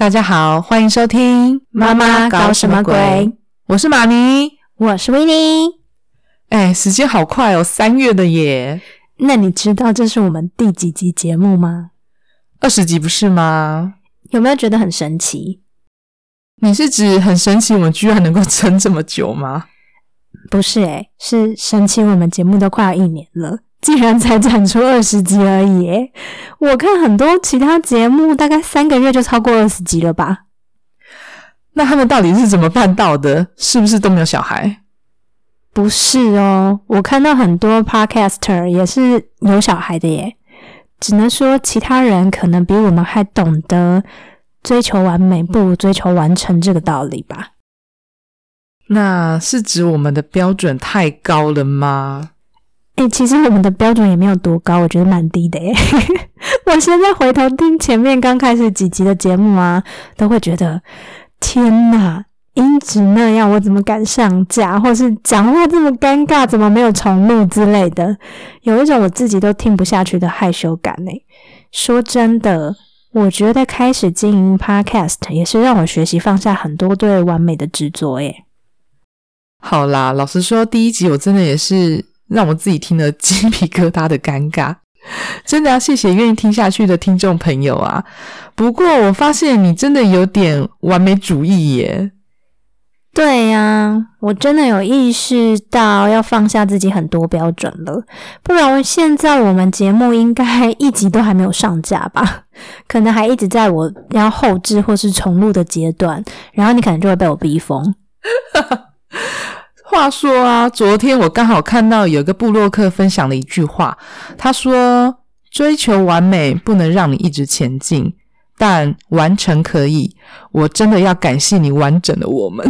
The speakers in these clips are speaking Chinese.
大家好，欢迎收听妈妈搞什么鬼？我是玛尼。我是维尼。哎，时间好快哦，三月的耶，那你知道这是我们第几集节目吗？二十集不是吗？有没有觉得很神奇？你是指很神奇，我们居然能够撑这么久吗？不是哎、是神奇我们节目都快要一年了，竟然才产出二十集而已诶。我看很多其他节目大概三个月就超过二十集了吧？那他们到底是怎么办到的？是不是都没有小孩？不是哦，我看到很多 podcaster 也是有小孩的耶。只能说其他人可能比我们还懂得追求完美不如追求完成这个道理吧。那是指我们的标准太高了吗？其实我们的标准也没有多高，我觉得蛮低的耶。我现在回头听前面刚开始几集的节目啊，都会觉得天哪，音质那样，我怎么敢上架？或是讲话这么尴尬，怎么没有重录之类的，有一种我自己都听不下去的害羞感呢。说真的，我觉得开始经营 Podcast 也是让我学习放下很多对完美的执着耶。好啦，老实说，第一集我真的也是让我自己听了鸡皮疙瘩的尴尬。真的要谢谢愿意听下去的听众朋友啊！不过我发现你真的有点完美主义耶。对呀、我真的有意识到要放下自己很多标准了，不然现在我们节目应该一集都还没有上架吧？可能还一直在我要后置或是重录的阶段，然后你可能就会被我逼疯。话说啊，昨天我刚好看到有个布洛克分享了一句话，他说：“追求完美不能让你一直前进，但完成可以。”我真的要感谢你完整的我们。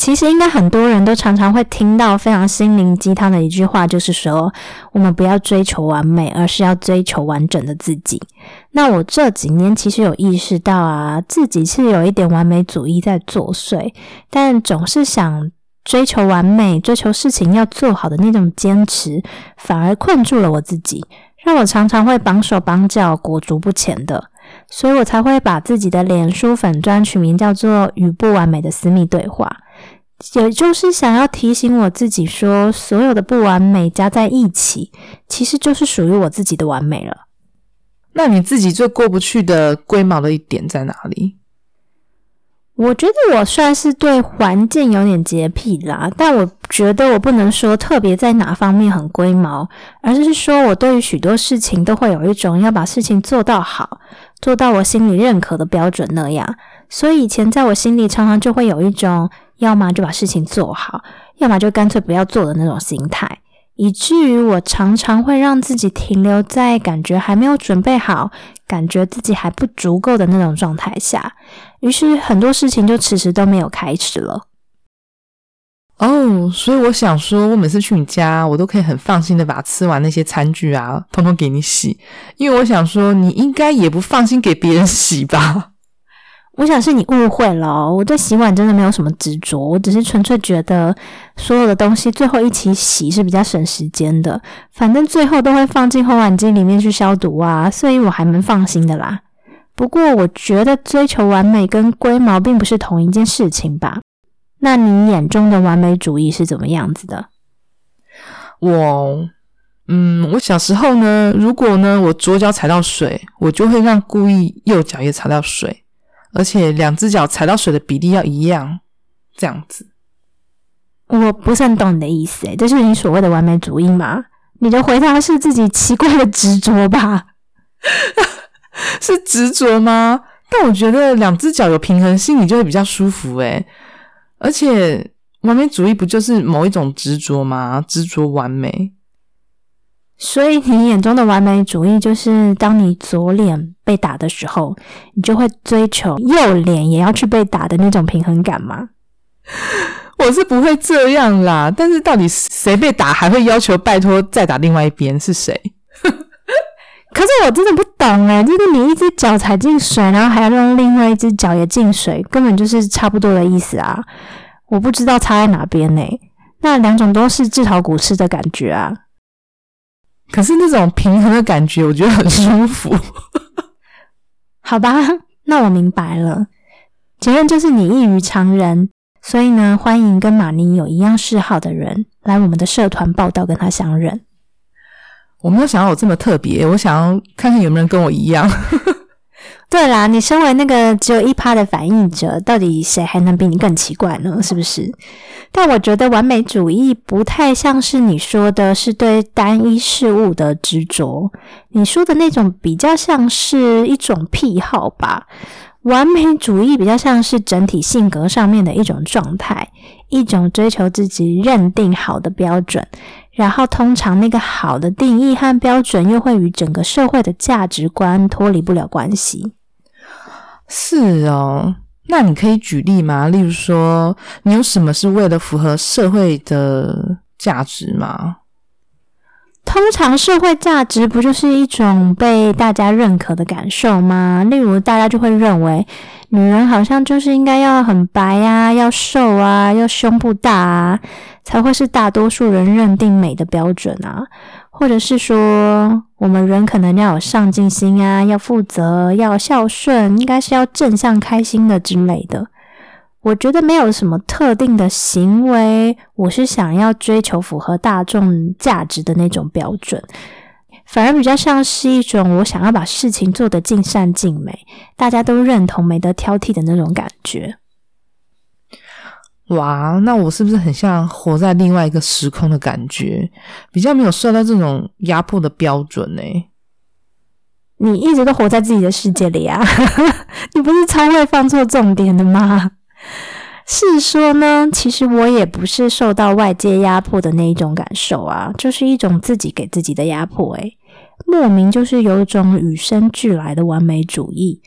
其实应该很多人都常常会听到非常心灵鸡汤的一句话，就是说我们不要追求完美，而是要追求完整的自己。那我这几年其实有意识到啊，自己是有一点完美主义在作祟，但总是想追求完美、追求事情要做好的那种坚持，反而困住了我自己，让我常常会绑手绑脚、裹足不前的。所以我才会把自己的脸书粉专取名叫做“与不完美的私密对话”，也就是想要提醒我自己说，所有的不完美加在一起，其实就是属于我自己的完美了。那你自己最过不去的龟毛的一点在哪里？我觉得我算是对环境有点洁癖啦，但我觉得我不能说特别在哪方面很龟毛，而是说我对于许多事情都会有一种要把事情做到好，做到我心里认可的标准那样。所以以前在我心里常常就会有一种，要么就把事情做好，要么就干脆不要做的那种心态，以至于我常常会让自己停留在感觉还没有准备好，感觉自己还不足够的那种状态下。于是很多事情就迟迟都没有开始了。哦，所以我想说，我每次去你家，我都可以很放心的把吃完那些餐具啊，通通给你洗，因为我想说，你应该也不放心给别人洗吧？我想是你误会了，我对洗碗真的没有什么执着，我只是纯粹觉得所有的东西最后一起洗是比较省时间的，反正最后都会放进烘碗机里面去消毒啊，所以我还蛮放心的啦。不过我觉得追求完美跟龟毛并不是同一件事情吧？那你眼中的完美主义是怎么样子的？我，嗯，我小时候呢，如果呢我左脚踩到水，我就会让故意右脚也踩到水，而且两只脚踩到水的比例要一样，这样子。我不是很懂你的意思，诶，这是你所谓的完美主义吗？你的回答是自己奇怪的执着吧？是执着吗？但我觉得两只脚有平衡，心里就会比较舒服诶。而且完美主义不就是某一种执着吗？执着完美。所以你眼中的完美主义，就是当你左脸被打的时候，你就会追求右脸也要去被打的那种平衡感吗？我是不会这样啦，但是到底谁被打还会要求拜托再打另外一边是谁？可是我真的不懂哎，就是你一只脚踩进水，然后还要让另外一只脚也进水，根本就是差不多的意思啊！我不知道差在哪边呢？那两种都是自讨苦吃的感觉啊。可是那种平衡的感觉，我觉得很舒服。好吧，那我明白了。结论就是你异于常人，所以呢，欢迎跟马尼有一样嗜好的人来我们的社团报道，跟他相认。我没有想到我这么特别，我想要看看有没有人跟我一样。对啦，你身为那个只有一趴的反应者，到底谁还能比你更奇怪呢？是不是？但我觉得完美主义不太像是你说的，是对单一事物的执着。你说的那种比较像是一种癖好吧？完美主义比较像是整体性格上面的一种状态，一种追求自己认定好的标准。然后，通常那个好的定义和标准又会与整个社会的价值观脱离不了关系。是哦，那你可以举例吗？例如说，你有什么是为了符合社会的价值吗？通常社会价值不就是一种被大家认可的感受吗？例如，大家就会认为女人好像就是应该要很白呀，要瘦啊，要胸部大啊。才会是大多数人认定美的标准啊，或者是说，我们人可能要有上进心啊，要负责，要孝顺，应该是要正向、开心的之类的。我觉得没有什么特定的行为，我是想要追求符合大众价值的那种标准，反而比较像是一种我想要把事情做得尽善尽美，大家都认同、没得挑剔的那种感觉。哇，那我是不是很像活在另外一个时空的感觉？比较没有受到这种压迫的标准呢？你一直都活在自己的世界里啊！你不是超会放错重点的吗？是说呢，其实我也不是受到外界压迫的那一种感受啊，就是一种自己给自己的压迫。诶莫名就是有一种与生俱来的完美主义。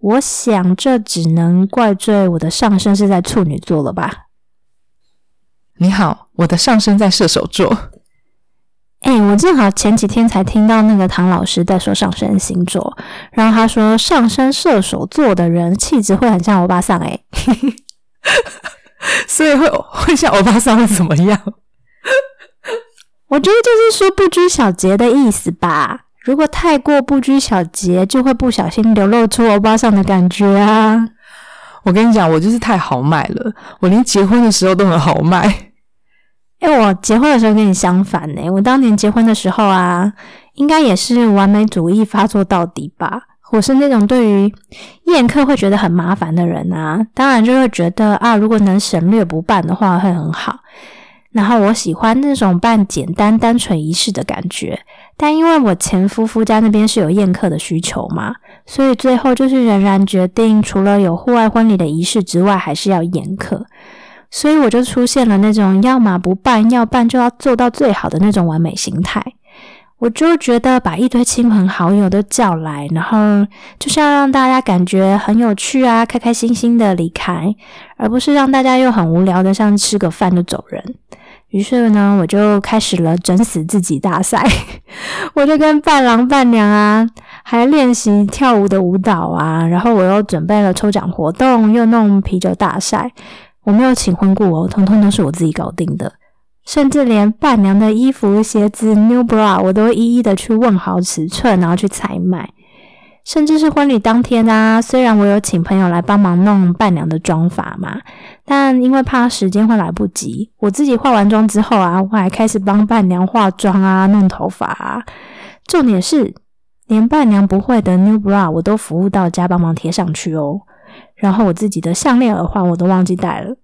我想，这只能怪罪我的上升是在处女座了吧？你好，我的上升在射手座。哎，我正好前几天才听到那个唐老师在说上升星座，然后他说上升射手座的人气质会很像欧巴桑，哎，所以会会像欧巴桑会怎么样？我觉得就是说不拘小节的意思吧。如果太过不拘小节，就会不小心流露出欧巴桑的感觉啊！我跟你讲，我就是太豪迈了，我连结婚的时候都很豪迈。哎，我结婚的时候跟你相反呢。我当年结婚的时候啊，应该也是完美主义发作到底吧。我是那种对于宴客会觉得很麻烦的人啊，当然就会觉得啊，如果能省略不办的话会很好。然后我喜欢那种办简单、单纯仪式的感觉。但因为我前夫夫家那边是有宴客的需求嘛，所以最后就是仍然决定，除了有户外婚礼的仪式之外，还是要宴客。所以我就出现了那种要么不办，要办就要做到最好的那种完美形态。我就觉得把一堆亲朋好友都叫来，然后就是要让大家感觉很有趣啊，开开心心的离开，而不是让大家又很无聊的像吃个饭就走人。于是呢，我就开始了整死自己大赛。我就跟伴郎伴娘啊，还练习跳舞的舞蹈啊，然后我又准备了抽奖活动，又弄啤酒大赛。我没有请婚顾哦，通通都是我自己搞定的，甚至连伴娘的衣服、鞋子、new bra，我都一一的去问好尺寸，然后去采买。甚至是婚礼当天啊，虽然我有请朋友来帮忙弄伴娘的妆发嘛，但因为怕时间会来不及，我自己化完妆之后啊，我还开始帮伴娘化妆啊、弄头发啊。重点是，连伴娘不会的 new bra 我都服务到家帮忙贴上去哦。然后我自己的项链、耳环我都忘记带了。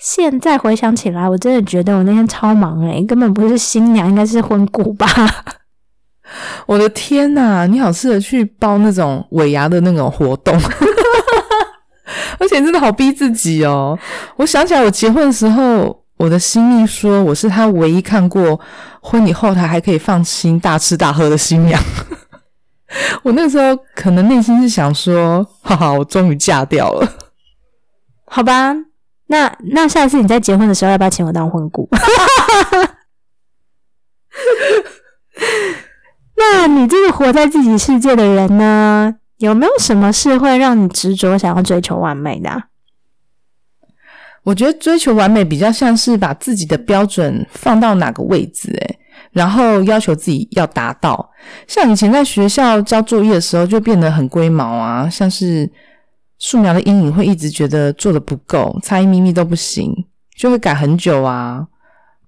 现在回想起来，我真的觉得我那天超忙诶，根本不是新娘，应该是婚顾吧。我的天呐，你好适合去包那种尾牙的那种活动，而且真的好逼自己哦。我想起来，我结婚的时候，我的新密说我是他唯一看过婚礼后台还可以放心大吃大喝的新娘。我那时候可能内心是想说，哈哈，我终于嫁掉了。好吧，那那下一次你在结婚的时候，要不要请我当婚顾？那你这个活在自己世界的人呢？有没有什么事会让你执着想要追求完美的？我觉得追求完美比较像是把自己的标准放到哪个位置，诶，然后要求自己要达到。像以前在学校交作业的时候，就变得很龟毛啊，像是素描的阴影会一直觉得做的不够，差一咪咪都不行，就会改很久啊。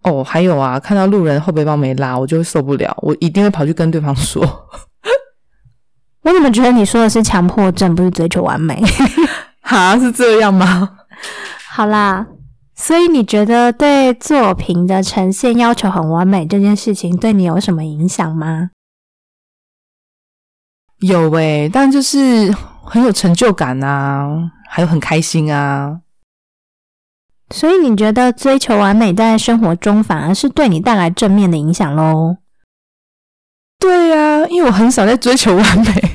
哦，还有啊，看到路人后背包没拉，我就会受不了，我一定会跑去跟对方说。我怎么觉得你说的是强迫症，不是追求完美？哈，是这样吗？好啦，所以你觉得对作品的呈现要求很完美这件事情，对你有什么影响吗？有诶，但就是很有成就感啊，还有很开心啊。所以你觉得追求完美在生活中反而是对你带来正面的影响喽？对呀，因为我很少在追求完美，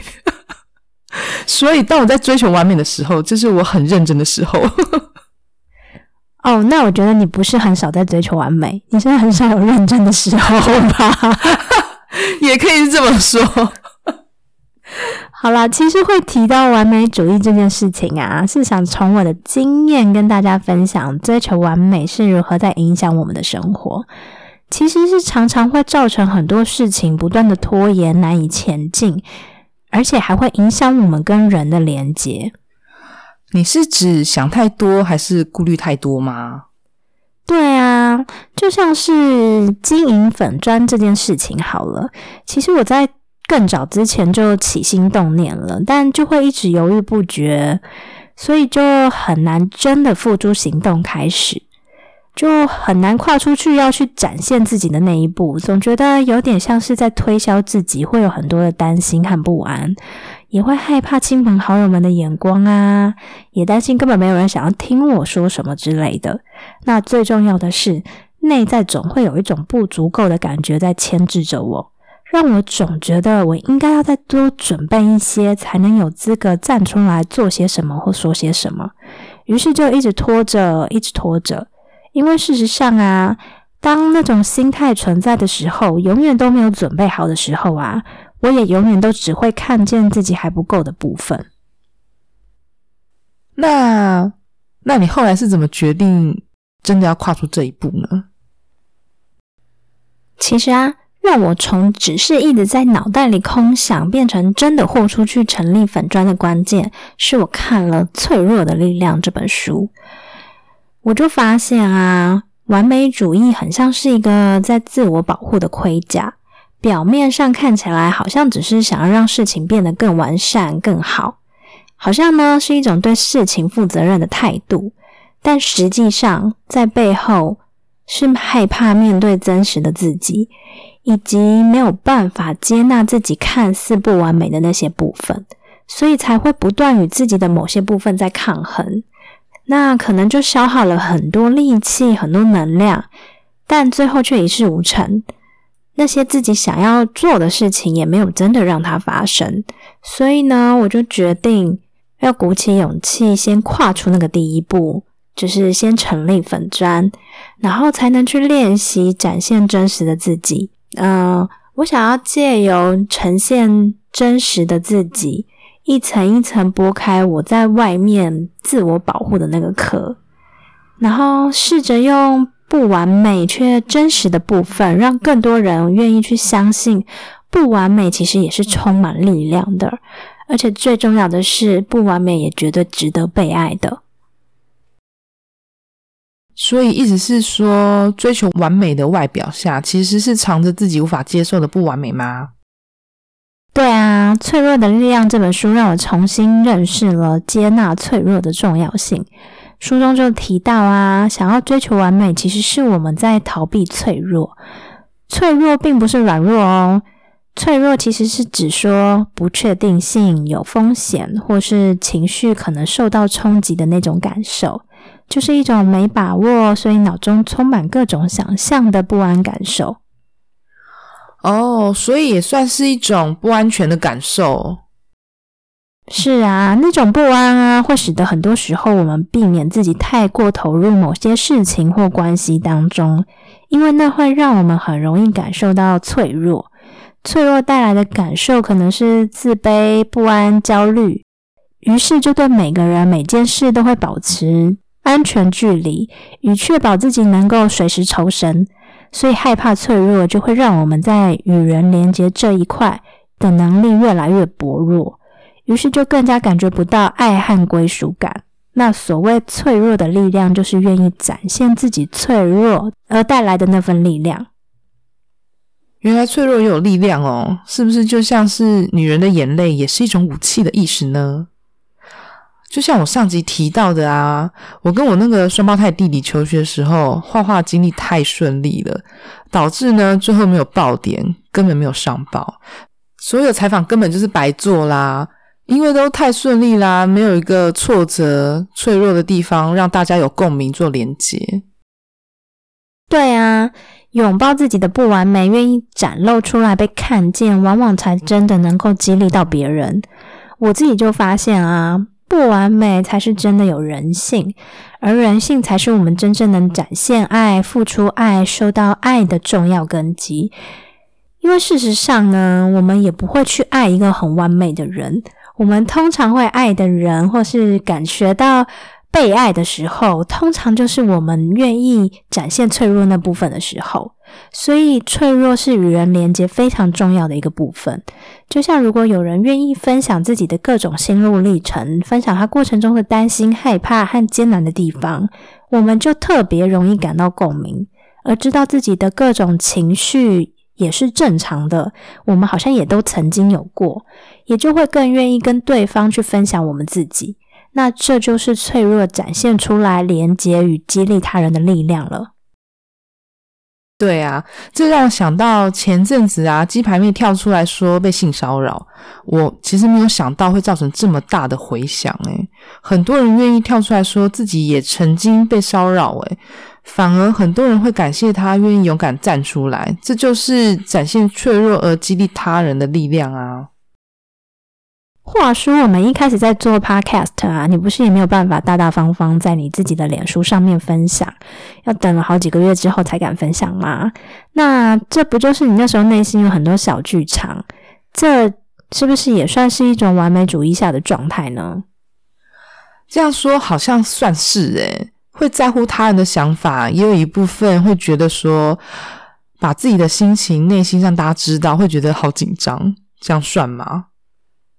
所以当我在追求完美的时候，就是我很认真的时候。哦，那我觉得你不是很少在追求完美，你是很少有认真的时候吧？也可以这么说。好啦，其实会提到完美主义这件事情啊，是想从我的经验跟大家分享，追求完美是如何在影响我们的生活。其实是常常会造成很多事情不断的拖延，难以前进，而且还会影响我们跟人的连接。你是指想太多，还是顾虑太多吗？对啊，就像是经营粉砖这件事情好了。其实我在更早之前就起心动念了，但就会一直犹豫不决，所以就很难真的付诸行动开始。就很难跨出去要去展现自己的那一步，总觉得有点像是在推销自己，会有很多的担心和不安，也会害怕亲朋好友们的眼光啊，也担心根本没有人想要听我说什么之类的。那最重要的是，内在总会有一种不足够的感觉在牵制着我，让我总觉得我应该要再多准备一些，才能有资格站出来做些什么或说些什么。于是就一直拖着，一直拖着。因为事实上啊，当那种心态存在的时候，永远都没有准备好的时候啊，我也永远都只会看见自己还不够的部分。那，那你后来是怎么决定真的要跨出这一步呢？其实啊，让我从只是一直在脑袋里空想，变成真的豁出去成立粉砖的关键，是我看了《脆弱的力量》这本书。我就发现啊，完美主义很像是一个在自我保护的盔甲，表面上看起来好像只是想要让事情变得更完善、更好，好像呢是一种对事情负责任的态度，但实际上在背后是害怕面对真实的自己，以及没有办法接纳自己看似不完美的那些部分，所以才会不断与自己的某些部分在抗衡。那可能就消耗了很多力气、很多能量，但最后却一事无成。那些自己想要做的事情也没有真的让它发生。所以呢，我就决定要鼓起勇气，先跨出那个第一步，就是先成立粉砖，然后才能去练习展现真实的自己。嗯，我想要借由呈现真实的自己。一层一层剥开我在外面自我保护的那个壳，然后试着用不完美却真实的部分，让更多人愿意去相信，不完美其实也是充满力量的，而且最重要的是，不完美也绝对值得被爱的。所以，意思是说，追求完美的外表下，其实是藏着自己无法接受的不完美吗？对啊，《脆弱的力量》这本书让我重新认识了接纳脆弱的重要性。书中就提到啊，想要追求完美，其实是我们在逃避脆弱。脆弱并不是软弱哦，脆弱其实是指说不确定性、有风险或是情绪可能受到冲击的那种感受。就是一种没把握，所以脑中充满各种想象的不安感受。哦，所以也算是一种不安全的感受。是啊，那种不安啊，会使得很多时候我们避免自己太过投入某些事情或关系当中，因为那会让我们很容易感受到脆弱。脆弱带来的感受可能是自卑、不安、焦虑，于是就对每个人、每件事都会保持安全距离，以确保自己能够随时抽身。所以害怕脆弱，就会让我们在与人连接这一块的能力越来越薄弱。于是就更加感觉不到爱和归属感。那所谓脆弱的力量，就是愿意展现自己脆弱而带来的那份力量。原来脆弱也有力量哦，是不是就像是女人的眼泪也是一种武器的意识呢？就像我上集提到的啊，我跟我那个双胞胎弟弟求学的时候，画画经历太顺利了，导致呢最后没有爆点，根本没有上报，所有采访根本就是白做啦。因为都太顺利啦，没有一个挫折、脆弱的地方让大家有共鸣做连接。对啊，拥抱自己的不完美，愿意展露出来被看见，往往才真的能够激励到别人。我自己就发现啊，不完美才是真的有人性，而人性才是我们真正能展现爱、付出爱、收到爱的重要根基。因为事实上呢，我们也不会去爱一个很完美的人。我们通常会爱的人，或是感觉到被爱的时候，通常就是我们愿意展现脆弱那部分的时候。所以，脆弱是与人连接非常重要的一个部分。就像如果有人愿意分享自己的各种心路历程，分享他过程中的担心、害怕和艰难的地方，我们就特别容易感到共鸣，而知道自己的各种情绪。也是正常的，我们好像也都曾经有过，也就会更愿意跟对方去分享我们自己。那这就是脆弱展现出来、连接与激励他人的力量了。对啊，这让我想到前阵子啊，鸡排妹跳出来说被性骚扰，我其实没有想到会造成这么大的回响。诶，很多人愿意跳出来说自己也曾经被骚扰，诶，反而很多人会感谢他愿意勇敢站出来，这就是展现脆弱而激励他人的力量啊。话说，我们一开始在做 podcast 啊，你不是也没有办法大大方方在你自己的脸书上面分享，要等了好几个月之后才敢分享吗？那这不就是你那时候内心有很多小剧场？这是不是也算是一种完美主义下的状态呢？这样说好像算是诶。会在乎他人的想法，也有一部分会觉得说，把自己的心情、内心让大家知道，会觉得好紧张，这样算吗？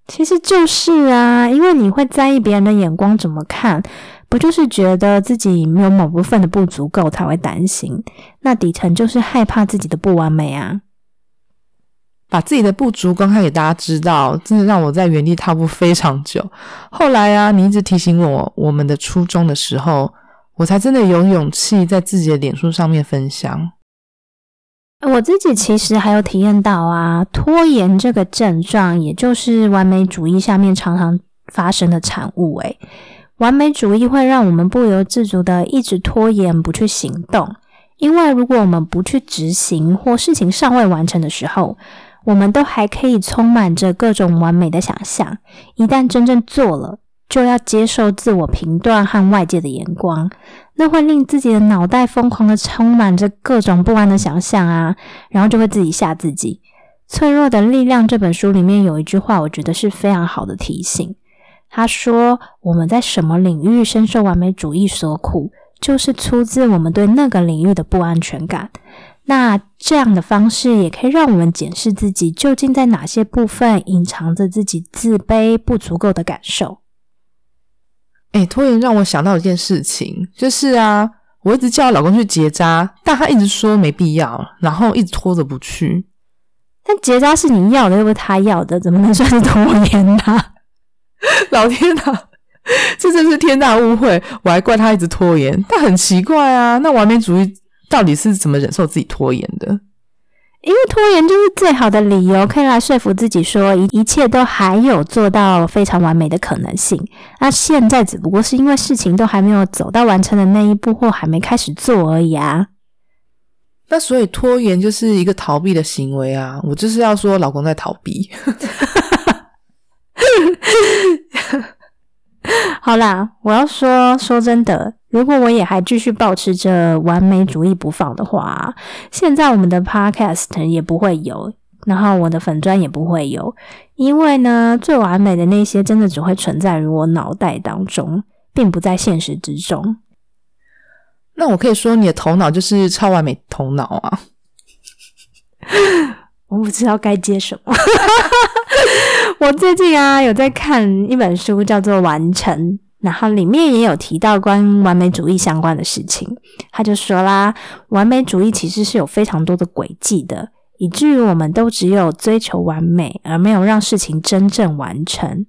其实就是啊，因为你会在意别人的眼光怎么看，不就是觉得自己没有某部分的不足够才会担心？那底层就是害怕自己的不完美啊。把自己的不足公开给大家知道，真的让我在原地踏步非常久。后来啊，你一直提醒我我们的初衷的时候。我才真的有勇气在自己的脸书上面分享。我自己其实还有体验到啊，拖延这个症状，也就是完美主义下面常常发生的产物。诶，完美主义会让我们不由自主的一直拖延不去行动，因为如果我们不去执行或事情尚未完成的时候，我们都还可以充满着各种完美的想象。一旦真正做了，就要接受自我评断和外界的眼光，那会令自己的脑袋疯狂的充满着各种不安的想象啊，然后就会自己吓自己。《脆弱的力量》这本书里面有一句话，我觉得是非常好的提醒。他说：“我们在什么领域深受完美主义所苦，就是出自我们对那个领域的不安全感。那这样的方式也可以让我们检视自己究竟在哪些部分隐藏着自己自卑、不足够的感受。”哎，拖延让我想到一件事情，就是啊，我一直叫我老公去结扎，但他一直说没必要，然后一直拖着不去。但结扎是你要的，又不是他要的，怎么能算是拖延呢？老天呐，这真是天大误会！我还怪他一直拖延，但很奇怪啊，那完美主义到底是怎么忍受自己拖延的？因为拖延就是最好的理由，可以来说服自己说一一切都还有做到非常完美的可能性。那现在只不过是因为事情都还没有走到完成的那一步，或还没开始做而已啊。那所以拖延就是一个逃避的行为啊！我就是要说，老公在逃避。好啦，我要说说真的，如果我也还继续保持着完美主义不放的话，现在我们的 podcast 也不会有，然后我的粉砖也不会有，因为呢，最完美的那些真的只会存在于我脑袋当中，并不在现实之中。那我可以说，你的头脑就是超完美头脑啊！我不知道该接什么。我最近啊有在看一本书，叫做《完成》，然后里面也有提到关完美主义相关的事情。他就说啦，完美主义其实是有非常多的轨迹的，以至于我们都只有追求完美，而没有让事情真正完成。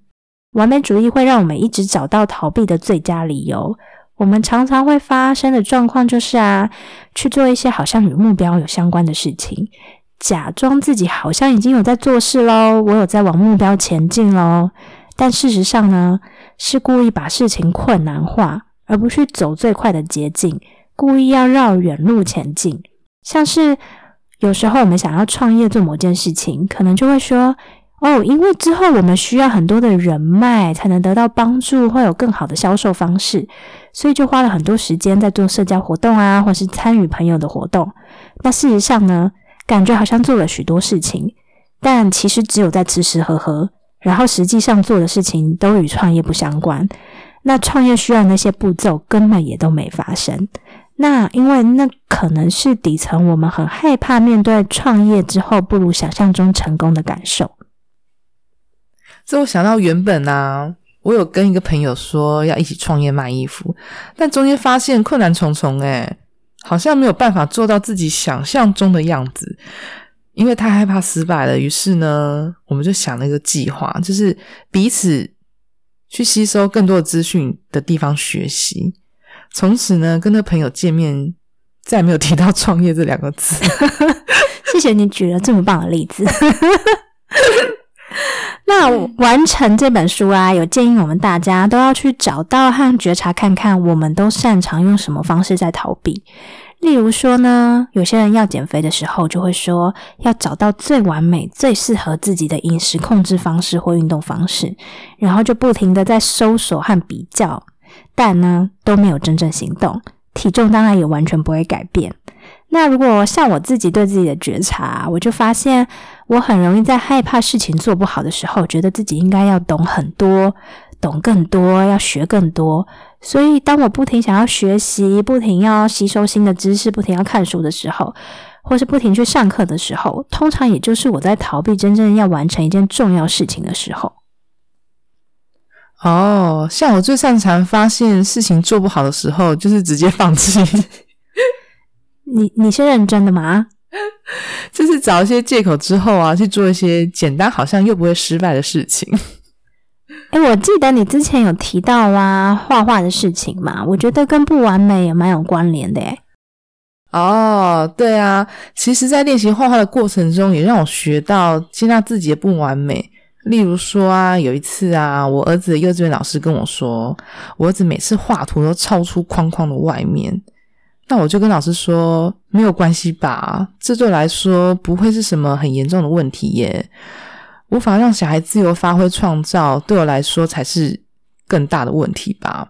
完美主义会让我们一直找到逃避的最佳理由。我们常常会发生的状况就是啊，去做一些好像与目标有相关的事情。假装自己好像已经有在做事喽，我有在往目标前进喽，但事实上呢，是故意把事情困难化，而不去走最快的捷径，故意要绕远路前进。像是有时候我们想要创业做某件事情，可能就会说：“哦，因为之后我们需要很多的人脉才能得到帮助，会有更好的销售方式，所以就花了很多时间在做社交活动啊，或是参与朋友的活动。”那事实上呢？感觉好像做了许多事情，但其实只有在吃吃喝喝，然后实际上做的事情都与创业不相关。那创业需要那些步骤根本也都没发生。那因为那可能是底层，我们很害怕面对创业之后不如想象中成功的感受。这我想到原本啊，我有跟一个朋友说要一起创业卖衣服，但中间发现困难重重，诶好像没有办法做到自己想象中的样子，因为太害怕失败了。于是呢，我们就想了一个计划，就是彼此去吸收更多的资讯的地方学习。从此呢，跟那朋友见面，再没有提到创业这两个字。谢谢你举了这么棒的例子。那完成这本书啊，有建议我们大家都要去找到和觉察，看看我们都擅长用什么方式在逃避。例如说呢，有些人要减肥的时候，就会说要找到最完美、最适合自己的饮食控制方式或运动方式，然后就不停的在搜索和比较，但呢都没有真正行动，体重当然也完全不会改变。那如果像我自己对自己的觉察，我就发现我很容易在害怕事情做不好的时候，觉得自己应该要懂很多、懂更多、要学更多。所以，当我不停想要学习、不停要吸收新的知识、不停要看书的时候，或是不停去上课的时候，通常也就是我在逃避真正要完成一件重要事情的时候。哦，像我最擅长发现事情做不好的时候，就是直接放弃。你你是认真的吗？就是找一些借口之后啊，去做一些简单好像又不会失败的事情。哎，我记得你之前有提到啊，画画的事情嘛，我觉得跟不完美也蛮有关联的。哎，哦，对啊，其实，在练习画画的过程中，也让我学到接纳自己的不完美。例如说啊，有一次啊，我儿子的幼稚园老师跟我说，我儿子每次画图都超出框框的外面。那我就跟老师说，没有关系吧，这对我来说不会是什么很严重的问题耶。无法让小孩自由发挥创造，对我来说才是更大的问题吧。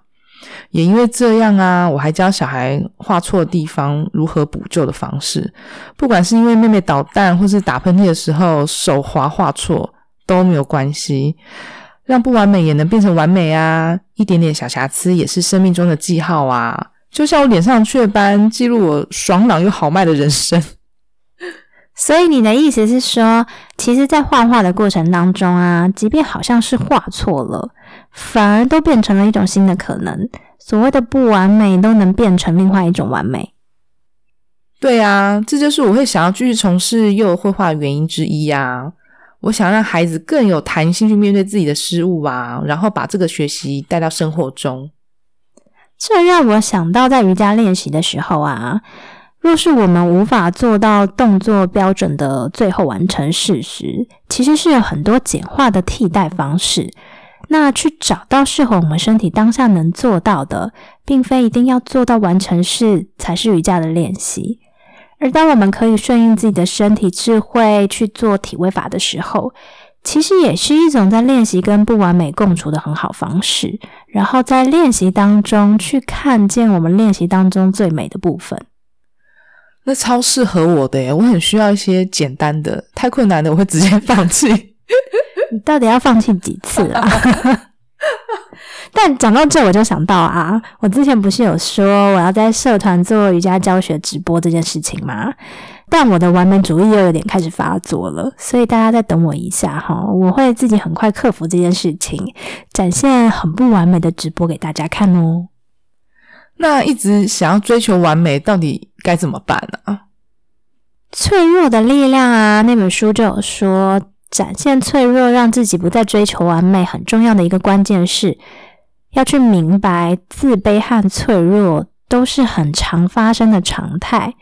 也因为这样啊，我还教小孩画错地方如何补救的方式。不管是因为妹妹捣蛋，或是打喷嚏的时候手滑画错都没有关系。让不完美也能变成完美啊！一点点小瑕疵也是生命中的记号啊。就像我脸上雀斑，记录我爽朗又豪迈的人生。所以你的意思是说，其实，在画画的过程当中啊，即便好像是画错了，反而都变成了一种新的可能。所谓的不完美，都能变成另外一种完美。对啊，这就是我会想要继续从事幼儿绘画的原因之一啊！我想让孩子更有弹性去面对自己的失误啊，然后把这个学习带到生活中。这让我想到，在瑜伽练习的时候啊，若是我们无法做到动作标准的最后完成式时，其实是有很多简化的替代方式。那去找到适合我们身体当下能做到的，并非一定要做到完成式才是瑜伽的练习。而当我们可以顺应自己的身体智慧去做体位法的时候，其实也是一种在练习跟不完美共处的很好方式。然后在练习当中去看见我们练习当中最美的部分。那超适合我的耶！我很需要一些简单的，太困难的我会直接放弃。你到底要放弃几次啊？但讲到这，我就想到啊，我之前不是有说我要在社团做瑜伽教学直播这件事情吗？但我的完美主义又有点开始发作了，所以大家再等我一下哈，我会自己很快克服这件事情，展现很不完美的直播给大家看哦。那一直想要追求完美，到底该怎么办呢？脆弱的力量啊，那本书就有说，展现脆弱，让自己不再追求完美，很重要的一个关键是要去明白，自卑和脆弱都是很常发生的常态，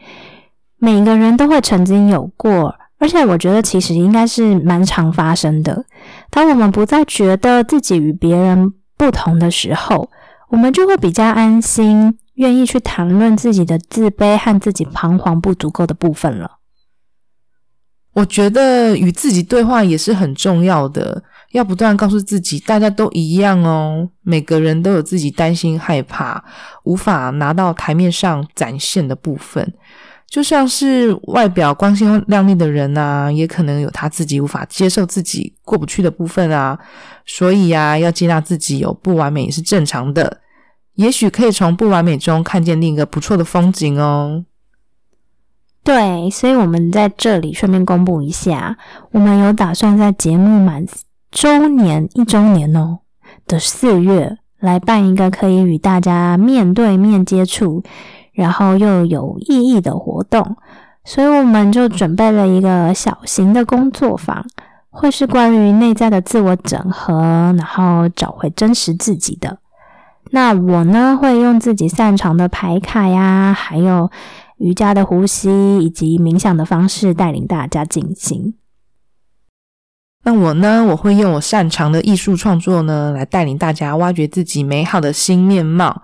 每个人都会曾经有过，而且我觉得其实应该是蛮常发生的。当我们不再觉得自己与别人不同的时候，我们就会比较安心，愿意去谈论自己的自卑和自己彷徨不足够的部分了。我觉得与自己对话也是很重要的，要不断告诉自己，大家都一样哦，每个人都有自己担心、害怕、无法拿到台面上展现的部分。就像是外表光鲜亮丽的人啊，也可能有他自己无法接受自己过不去的部分啊。所以呀，要接纳自己有不完美也是正常的。也许可以从不完美中看见另一个不错的风景哦。对，所以我们在这里顺便公布一下，我们有打算在节目满周年一周年哦的四月，来办一个可以与大家面对面接触，然后又有意义的活动。所以我们就准备了一个小型的工作坊，会是关于内在的自我整合，然后找回真实自己的。那我呢，会用自己擅长的牌卡呀，还有瑜伽的呼吸以及冥想的方式，带领大家进行。那我呢，我会用我擅长的艺术创作呢，来带领大家挖掘自己美好的新面貌。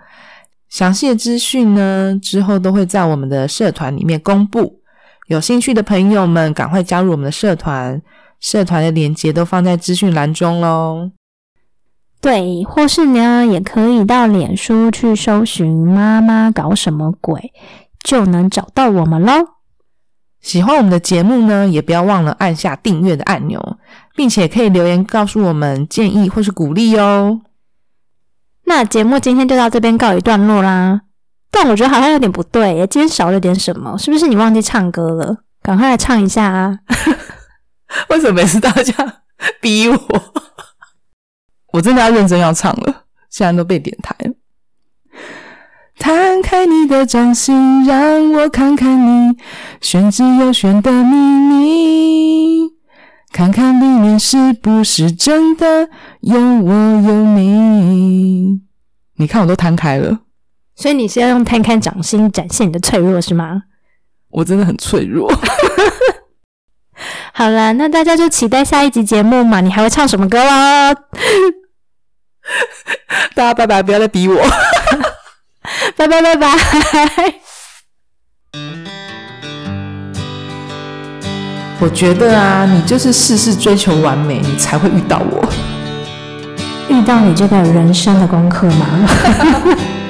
详细的资讯呢，之后都会在我们的社团里面公布。有兴趣的朋友们，赶快加入我们的社团，社团的链接都放在资讯栏中喽。对，或是呢，也可以到脸书去搜寻“妈妈搞什么鬼”，就能找到我们喽。喜欢我们的节目呢，也不要忘了按下订阅的按钮，并且可以留言告诉我们建议或是鼓励哦。那节目今天就到这边告一段落啦。但我觉得好像有点不对，今天少了点什么，是不是你忘记唱歌了？赶快来唱一下啊！为什么每次大家逼我？我真的要认真要唱了，现在都被点台了。摊开你的掌心，让我看看你玄之又玄的秘密，看看里面是不是真的有我有你。你看，我都摊开了。所以你是要用摊开掌心展现你的脆弱是吗？我真的很脆弱。好了，那大家就期待下一集节目嘛。你还会唱什么歌啦？大家拜拜，不要再逼我。拜 拜拜拜。我觉得啊，你就是事事追求完美，你才会遇到我。遇到你这个人生的功课吗？